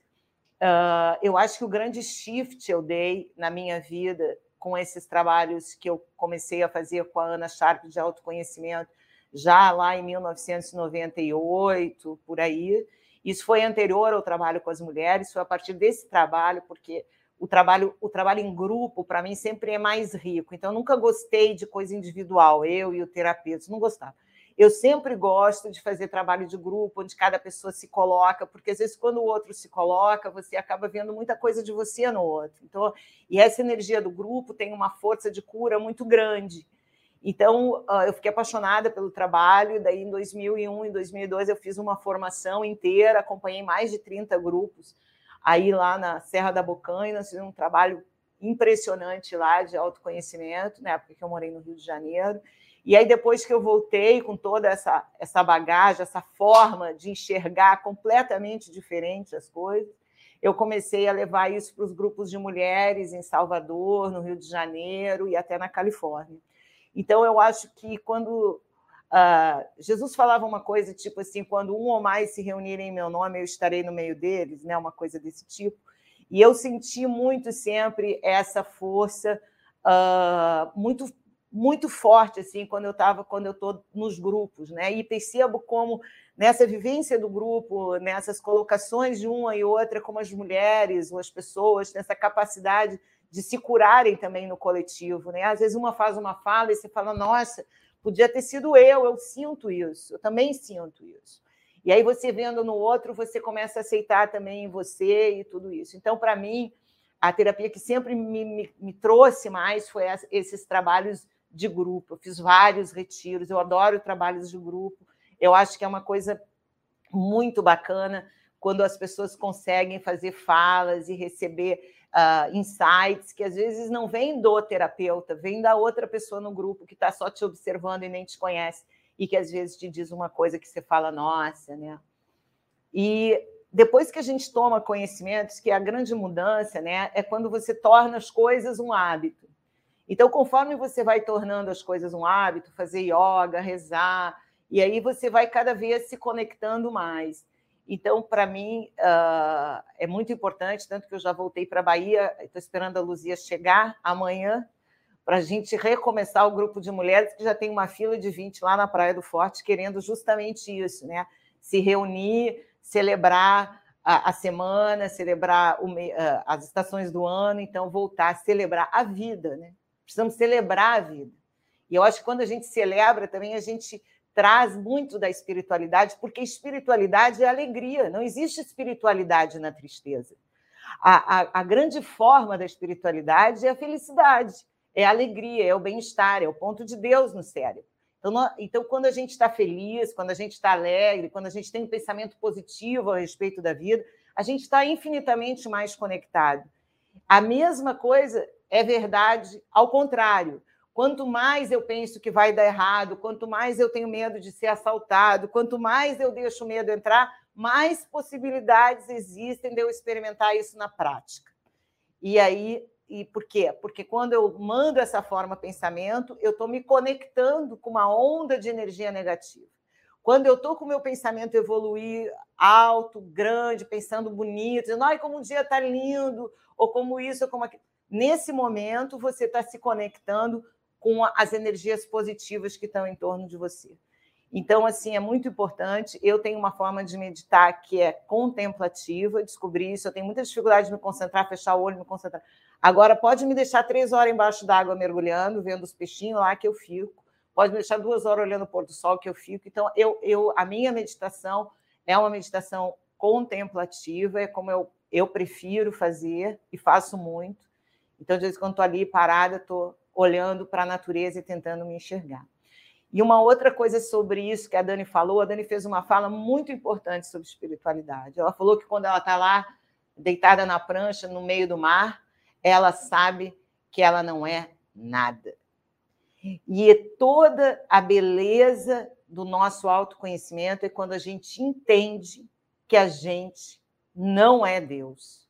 Uh, eu acho que o grande shift eu dei na minha vida com esses trabalhos que eu comecei a fazer com a Ana Sharp de autoconhecimento, já lá em 1998, por aí. Isso foi anterior ao trabalho com as mulheres, foi a partir desse trabalho, porque o trabalho, o trabalho em grupo, para mim, sempre é mais rico. Então, eu nunca gostei de coisa individual, eu e o terapeuta, não gostava. Eu sempre gosto de fazer trabalho de grupo, onde cada pessoa se coloca, porque às vezes quando o outro se coloca, você acaba vendo muita coisa de você no outro. Então, e essa energia do grupo tem uma força de cura muito grande. Então, eu fiquei apaixonada pelo trabalho, daí em 2001 e 2002 eu fiz uma formação inteira, acompanhei mais de 30 grupos aí lá na Serra da nós fizemos um trabalho impressionante lá de autoconhecimento, na época que eu morei no Rio de Janeiro. E aí, depois que eu voltei com toda essa, essa bagagem, essa forma de enxergar completamente diferente as coisas, eu comecei a levar isso para os grupos de mulheres em Salvador, no Rio de Janeiro e até na Califórnia. Então, eu acho que quando uh, Jesus falava uma coisa tipo assim: quando um ou mais se reunirem em meu nome, eu estarei no meio deles, né? uma coisa desse tipo. E eu senti muito sempre essa força uh, muito muito forte assim quando eu estava quando eu estou nos grupos, né? E percebo como nessa vivência do grupo, nessas colocações de uma e outra, como as mulheres ou as pessoas têm essa capacidade de se curarem também no coletivo, né? Às vezes uma faz uma fala e você fala, nossa, podia ter sido eu, eu sinto isso, eu também sinto isso. E aí você vendo no outro, você começa a aceitar também em você e tudo isso. Então, para mim, a terapia que sempre me, me, me trouxe mais foi esses trabalhos de grupo. Eu fiz vários retiros, eu adoro trabalhos de grupo. Eu acho que é uma coisa muito bacana quando as pessoas conseguem fazer falas e receber uh, insights que às vezes não vêm do terapeuta, vêm da outra pessoa no grupo que está só te observando e nem te conhece e que às vezes te diz uma coisa que você fala, nossa, né? E depois que a gente toma conhecimentos, que a grande mudança, né, é quando você torna as coisas um hábito. Então, conforme você vai tornando as coisas um hábito, fazer yoga, rezar, e aí você vai cada vez se conectando mais. Então, para mim, uh, é muito importante, tanto que eu já voltei para a Bahia, estou esperando a Luzia chegar amanhã, para a gente recomeçar o grupo de mulheres, que já tem uma fila de 20 lá na Praia do Forte, querendo justamente isso, né? Se reunir, celebrar a, a semana, celebrar o, uh, as estações do ano, então voltar a celebrar a vida, né? Precisamos celebrar a vida. E eu acho que quando a gente celebra também, a gente traz muito da espiritualidade, porque espiritualidade é alegria, não existe espiritualidade na tristeza. A, a, a grande forma da espiritualidade é a felicidade, é a alegria, é o bem-estar, é o ponto de Deus no cérebro. Então, nós, então, quando a gente está feliz, quando a gente está alegre, quando a gente tem um pensamento positivo a respeito da vida, a gente está infinitamente mais conectado. A mesma coisa é verdade ao contrário. Quanto mais eu penso que vai dar errado, quanto mais eu tenho medo de ser assaltado, quanto mais eu deixo o medo entrar, mais possibilidades existem de eu experimentar isso na prática. E aí, e por quê? Porque quando eu mando essa forma pensamento, eu estou me conectando com uma onda de energia negativa. Quando eu estou com o meu pensamento evoluir alto, grande, pensando bonito, dizendo, ai, como um dia está lindo, ou como isso, ou como aquilo Nesse momento, você está se conectando com as energias positivas que estão em torno de você. Então, assim, é muito importante. Eu tenho uma forma de meditar que é contemplativa, descobri isso. Eu tenho muita dificuldade de me concentrar, fechar o olho, me concentrar. Agora, pode me deixar três horas embaixo d'água mergulhando, vendo os peixinhos lá que eu fico. Pode me deixar duas horas olhando o pôr do sol que eu fico. Então, eu, eu, a minha meditação é uma meditação contemplativa, é como eu, eu prefiro fazer e faço muito. Então, de vez em quando estou ali parada, estou olhando para a natureza e tentando me enxergar. E uma outra coisa sobre isso que a Dani falou, a Dani fez uma fala muito importante sobre espiritualidade. Ela falou que quando ela está lá, deitada na prancha, no meio do mar, ela sabe que ela não é nada. E toda a beleza do nosso autoconhecimento é quando a gente entende que a gente não é Deus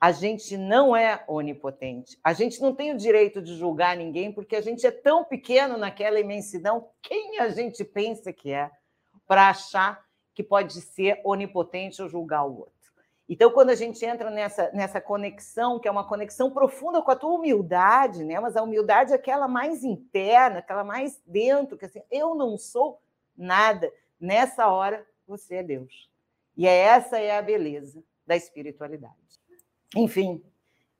a gente não é onipotente. A gente não tem o direito de julgar ninguém porque a gente é tão pequeno naquela imensidão. Quem a gente pensa que é para achar que pode ser onipotente ou julgar o outro? Então, quando a gente entra nessa, nessa conexão, que é uma conexão profunda com a tua humildade, né? mas a humildade é aquela mais interna, aquela mais dentro, que assim, eu não sou nada. Nessa hora, você é Deus. E é essa é a beleza da espiritualidade. Enfim,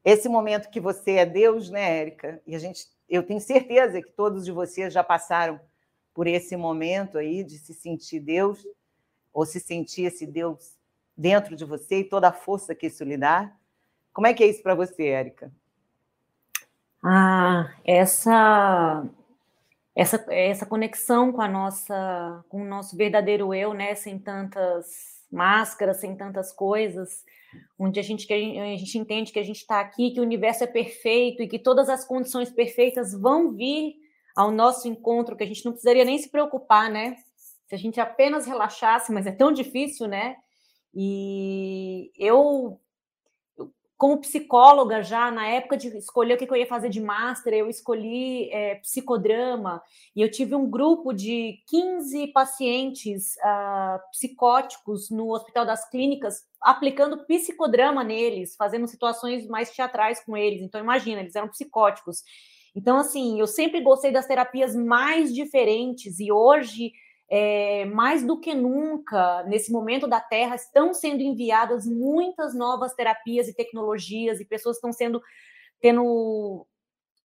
esse momento que você é Deus, né, Érica? E a gente, eu tenho certeza que todos de vocês já passaram por esse momento aí de se sentir Deus, ou se sentir esse Deus dentro de você e toda a força que isso lhe dá. Como é que é isso para você, Érica? Ah, essa essa essa conexão com a nossa com o nosso verdadeiro eu, né, sem tantas máscaras, sem tantas coisas, onde a gente, a gente entende que a gente está aqui, que o universo é perfeito e que todas as condições perfeitas vão vir ao nosso encontro, que a gente não precisaria nem se preocupar, né? Se a gente apenas relaxasse, mas é tão difícil, né? E eu como psicóloga já, na época de escolher o que eu ia fazer de master, eu escolhi é, psicodrama e eu tive um grupo de 15 pacientes uh, psicóticos no Hospital das Clínicas, aplicando psicodrama neles, fazendo situações mais teatrais com eles. Então, imagina, eles eram psicóticos. Então, assim, eu sempre gostei das terapias mais diferentes e hoje é, mais do que nunca, nesse momento da Terra, estão sendo enviadas muitas novas terapias e tecnologias, e pessoas estão sendo, tendo,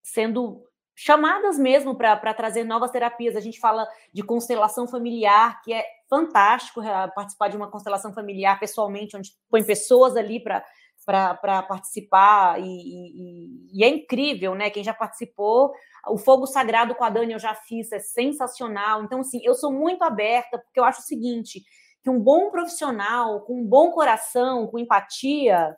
sendo chamadas mesmo para trazer novas terapias. A gente fala de constelação familiar, que é fantástico é, participar de uma constelação familiar pessoalmente, onde põe pessoas ali para para participar, e, e, e, é incrível, né? Quem já participou, o Fogo Sagrado com a Dani eu já fiz, é sensacional. Então, assim, eu sou muito aberta, porque eu acho o seguinte: que um bom profissional, com um bom coração, com empatia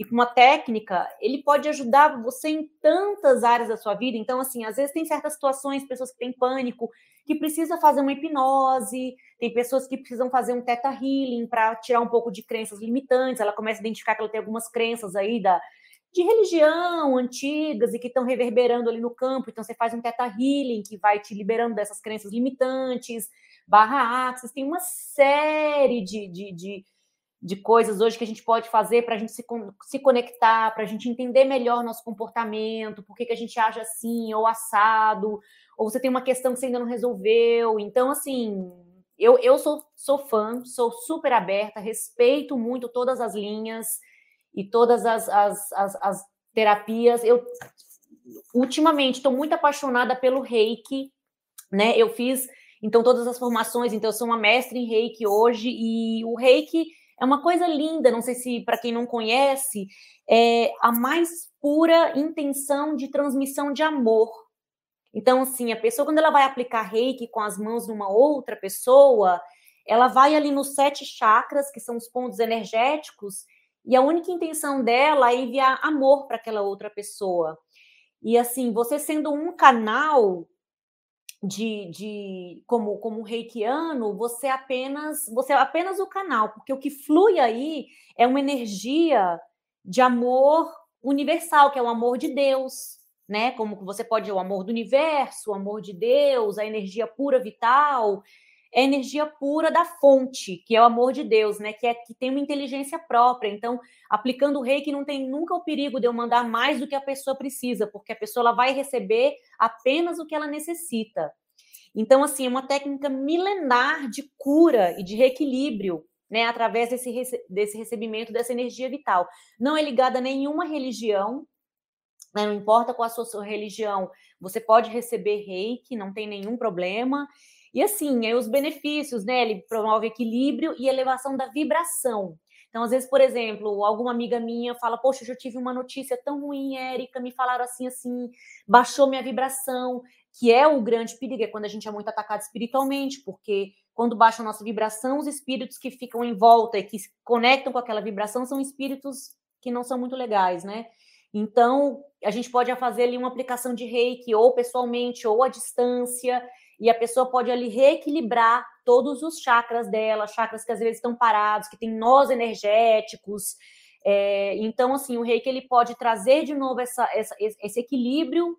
e com uma técnica, ele pode ajudar você em tantas áreas da sua vida. Então, assim, às vezes tem certas situações, pessoas que têm pânico, que precisa fazer uma hipnose, tem pessoas que precisam fazer um teta healing para tirar um pouco de crenças limitantes. Ela começa a identificar que ela tem algumas crenças aí da, de religião antigas e que estão reverberando ali no campo. Então, você faz um teta healing que vai te liberando dessas crenças limitantes, barra axis. Tem uma série de, de, de, de coisas hoje que a gente pode fazer para a gente se, se conectar, para a gente entender melhor nosso comportamento, por que, que a gente age assim ou assado ou você tem uma questão que você ainda não resolveu. Então, assim, eu, eu sou, sou fã, sou super aberta, respeito muito todas as linhas e todas as, as, as, as terapias. Eu, ultimamente, estou muito apaixonada pelo reiki, né? Eu fiz, então, todas as formações, então, eu sou uma mestre em reiki hoje, e o reiki é uma coisa linda, não sei se para quem não conhece, é a mais pura intenção de transmissão de amor. Então, assim, a pessoa, quando ela vai aplicar reiki com as mãos numa outra pessoa, ela vai ali nos sete chakras, que são os pontos energéticos, e a única intenção dela é enviar amor para aquela outra pessoa. E assim, você sendo um canal de, de como como reikiano, você apenas você é apenas o canal, porque o que flui aí é uma energia de amor universal, que é o amor de Deus, né? Como você pode o amor do universo, o amor de Deus, a energia pura vital, é energia pura da fonte, que é o amor de Deus, né? Que é que tem uma inteligência própria. Então, aplicando o reiki não tem nunca o perigo de eu mandar mais do que a pessoa precisa, porque a pessoa ela vai receber apenas o que ela necessita. Então, assim, é uma técnica milenar de cura e de reequilíbrio, né, através desse, desse recebimento dessa energia vital. Não é ligada a nenhuma religião, né? Não importa qual a sua religião, você pode receber reiki, não tem nenhum problema. E assim, aí os benefícios, né? Ele promove equilíbrio e elevação da vibração. Então, às vezes, por exemplo, alguma amiga minha fala: Poxa, eu já tive uma notícia tão ruim, Érica, me falaram assim, assim, baixou minha vibração, que é o grande perigo, é quando a gente é muito atacado espiritualmente, porque quando baixa a nossa vibração, os espíritos que ficam em volta e que se conectam com aquela vibração são espíritos que não são muito legais, né? Então, a gente pode fazer ali uma aplicação de reiki, ou pessoalmente, ou à distância, e a pessoa pode ali reequilibrar todos os chakras dela, chakras que às vezes estão parados, que tem nós energéticos. É, então, assim, o reiki ele pode trazer de novo essa, essa, esse equilíbrio,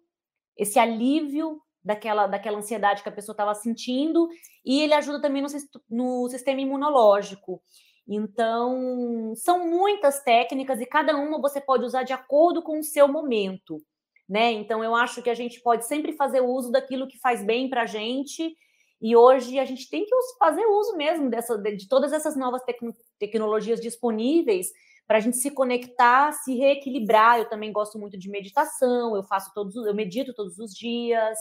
esse alívio daquela, daquela ansiedade que a pessoa estava sentindo, e ele ajuda também no, no sistema imunológico. Então, são muitas técnicas e cada uma você pode usar de acordo com o seu momento, né? Então, eu acho que a gente pode sempre fazer uso daquilo que faz bem para a gente. E hoje a gente tem que fazer uso mesmo dessa, de todas essas novas tec tecnologias disponíveis para a gente se conectar, se reequilibrar. Eu também gosto muito de meditação, eu faço todos, eu medito todos os dias.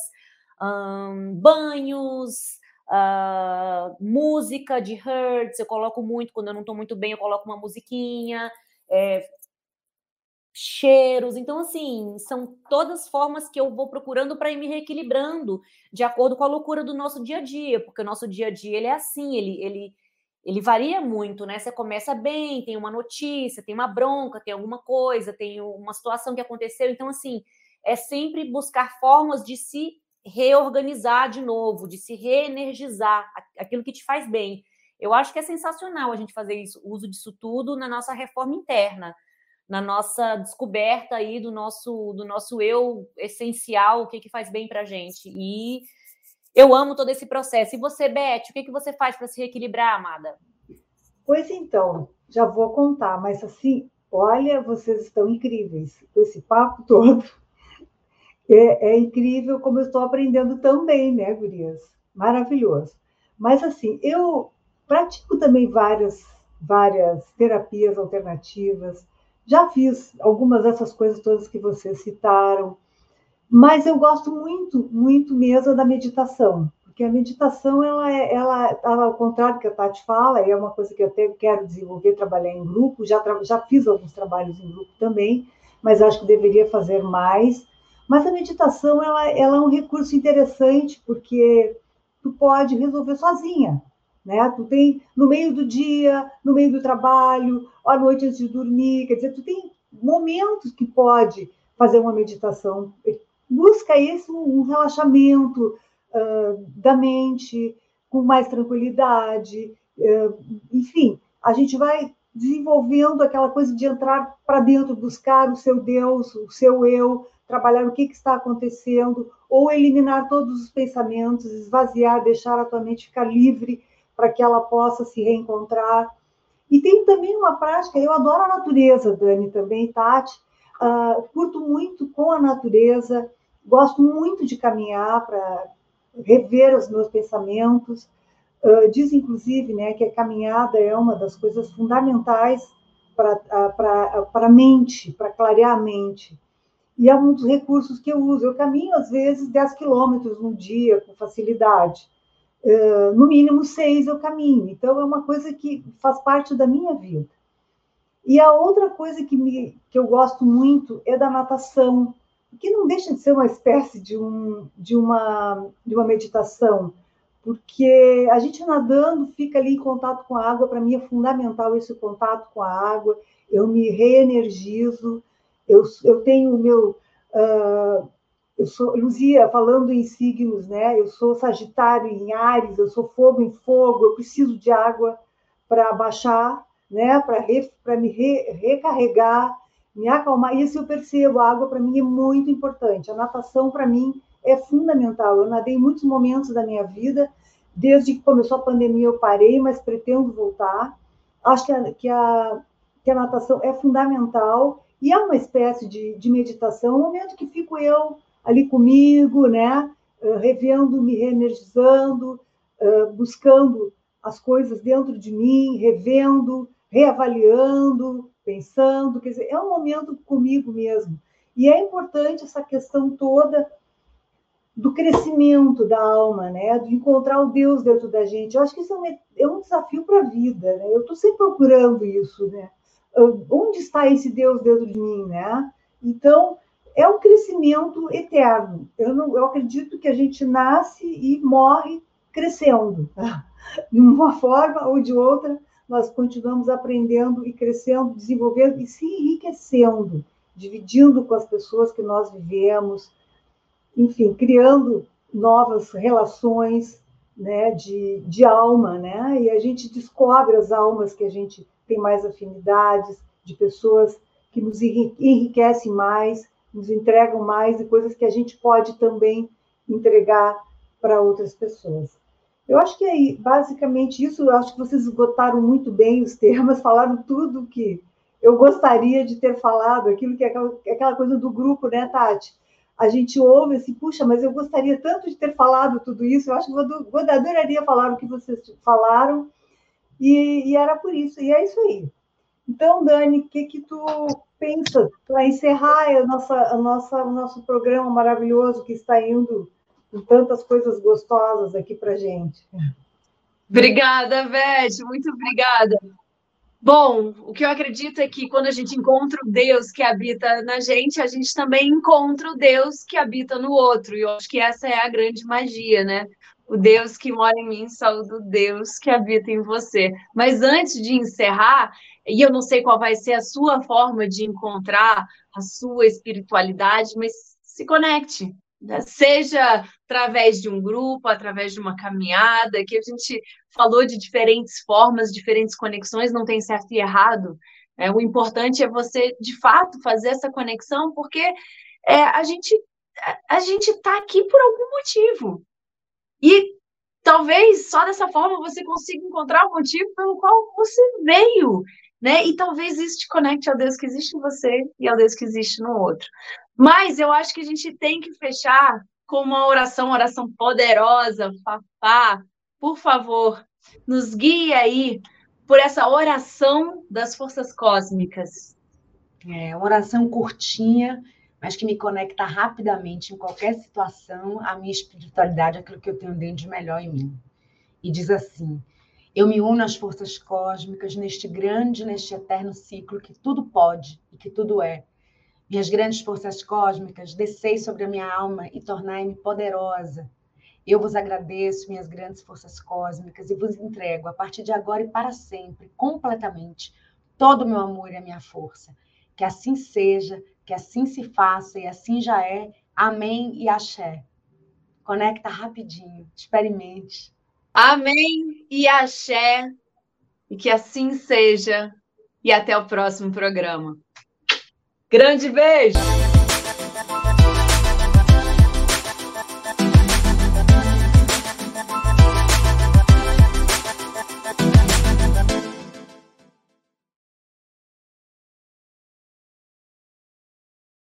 um, banhos, uh, música de hertz, eu coloco muito, quando eu não estou muito bem, eu coloco uma musiquinha, é, cheiros. Então, assim, são todas formas que eu vou procurando para ir me reequilibrando de acordo com a loucura do nosso dia a dia, porque o nosso dia a dia ele é assim, ele, ele, ele varia muito, né? Você começa bem, tem uma notícia, tem uma bronca, tem alguma coisa, tem uma situação que aconteceu. Então, assim, é sempre buscar formas de se reorganizar de novo, de se reenergizar, aquilo que te faz bem. Eu acho que é sensacional a gente fazer isso, uso disso tudo na nossa reforma interna, na nossa descoberta aí do nosso do nosso eu essencial, o que que faz bem para gente. E eu amo todo esse processo. E você, Beth, o que que você faz para se reequilibrar, amada? Pois então, já vou contar, mas assim, olha, vocês estão incríveis com esse papo todo. É, é, incrível como eu estou aprendendo também, né, Gurias? Maravilhoso. Mas, assim, eu pratico também várias, várias terapias alternativas, já fiz algumas dessas coisas todas que vocês citaram, mas eu gosto muito, muito mesmo da meditação, porque a meditação, ela, é, ela, ao contrário do que a Tati fala, é uma coisa que eu até quero desenvolver, trabalhar em grupo, já, já fiz alguns trabalhos em grupo também, mas acho que deveria fazer mais, mas a meditação ela, ela é um recurso interessante porque tu pode resolver sozinha, né? Tu tem no meio do dia, no meio do trabalho, à noite antes de dormir, quer dizer, tu tem momentos que pode fazer uma meditação. Busca isso um relaxamento uh, da mente, com mais tranquilidade, uh, enfim, a gente vai desenvolvendo aquela coisa de entrar para dentro, buscar o seu Deus, o seu eu, trabalhar o que, que está acontecendo, ou eliminar todos os pensamentos, esvaziar, deixar a tua mente ficar livre para que ela possa se reencontrar. E tem também uma prática, eu adoro a natureza, Dani, também, Tati, uh, curto muito com a natureza, gosto muito de caminhar para rever os meus pensamentos. Uh, diz, inclusive, né, que a caminhada é uma das coisas fundamentais para a mente, para clarear a mente. E é um dos recursos que eu uso. Eu caminho, às vezes, 10 quilômetros no dia, com facilidade. No mínimo seis eu caminho. Então, é uma coisa que faz parte da minha vida. E a outra coisa que, me, que eu gosto muito é da natação, que não deixa de ser uma espécie de, um, de, uma, de uma meditação, porque a gente nadando fica ali em contato com a água, para mim é fundamental esse contato com a água, eu me reenergizo, eu, eu tenho o meu. Uh, eu sou Luzia, falando em signos, né? Eu sou Sagitário em Ares, eu sou fogo em fogo, eu preciso de água para baixar, né? Para me re, recarregar, me acalmar. Isso eu percebo, a água para mim é muito importante. A natação para mim é fundamental. Eu nadei muitos momentos da minha vida, desde que começou a pandemia eu parei, mas pretendo voltar. Acho que a, que a, que a natação é fundamental e é uma espécie de, de meditação, um momento que fico eu ali comigo, né? Uh, revendo, me reenergizando, uh, buscando as coisas dentro de mim, revendo, reavaliando, pensando. Quer dizer, é um momento comigo mesmo. E é importante essa questão toda do crescimento da alma, né? De encontrar o Deus dentro da gente. Eu acho que isso é um, é um desafio para a vida, né? Eu estou sempre procurando isso, né? onde está esse Deus dentro de mim, né? Então, é um crescimento eterno. Eu, não, eu acredito que a gente nasce e morre crescendo. De uma forma ou de outra, nós continuamos aprendendo e crescendo, desenvolvendo e se enriquecendo, dividindo com as pessoas que nós vivemos, enfim, criando novas relações né, de, de alma, né? E a gente descobre as almas que a gente tem mais afinidades, de pessoas que nos enriquecem mais, nos entregam mais e coisas que a gente pode também entregar para outras pessoas. Eu acho que é basicamente isso. Eu acho que vocês esgotaram muito bem os temas, falaram tudo que eu gostaria de ter falado, aquilo que é aquela, é aquela coisa do grupo, né, Tati? A gente ouve assim, puxa, mas eu gostaria tanto de ter falado tudo isso. Eu acho que eu adoraria falar o que vocês falaram e, e era por isso, e é isso aí. Então, Dani, o que, que tu pensa para encerrar a nossa, a nossa, o nosso programa maravilhoso que está indo com tantas coisas gostosas aqui para gente. Obrigada, Beth, muito obrigada. Bom, o que eu acredito é que quando a gente encontra o Deus que habita na gente, a gente também encontra o Deus que habita no outro. E eu acho que essa é a grande magia, né? O Deus que mora em mim saúde o Deus que habita em você. Mas antes de encerrar, e eu não sei qual vai ser a sua forma de encontrar a sua espiritualidade, mas se conecte, seja através de um grupo, através de uma caminhada, que a gente falou de diferentes formas, diferentes conexões, não tem certo e errado. É, o importante é você, de fato, fazer essa conexão, porque é, a gente a gente está aqui por algum motivo. E talvez só dessa forma você consiga encontrar o motivo pelo qual você veio, né? E talvez isso te conecte ao Deus que existe em você e ao Deus que existe no outro. Mas eu acho que a gente tem que fechar com uma oração, uma oração poderosa, Papá, por favor, nos guie aí por essa oração das forças cósmicas. É, oração curtinha, mas que me conecta rapidamente em qualquer situação, a minha espiritualidade, aquilo que eu tenho dentro de melhor em mim. E diz assim: Eu me uno às forças cósmicas neste grande, neste eterno ciclo que tudo pode e que tudo é minhas grandes forças cósmicas, descei sobre a minha alma e tornai-me poderosa. Eu vos agradeço, minhas grandes forças cósmicas, e vos entrego, a partir de agora e para sempre, completamente, todo o meu amor e a minha força. Que assim seja, que assim se faça e assim já é. Amém e axé. Conecta rapidinho, experimente. Amém e axé. E que assim seja. E até o próximo programa. Grande beijo!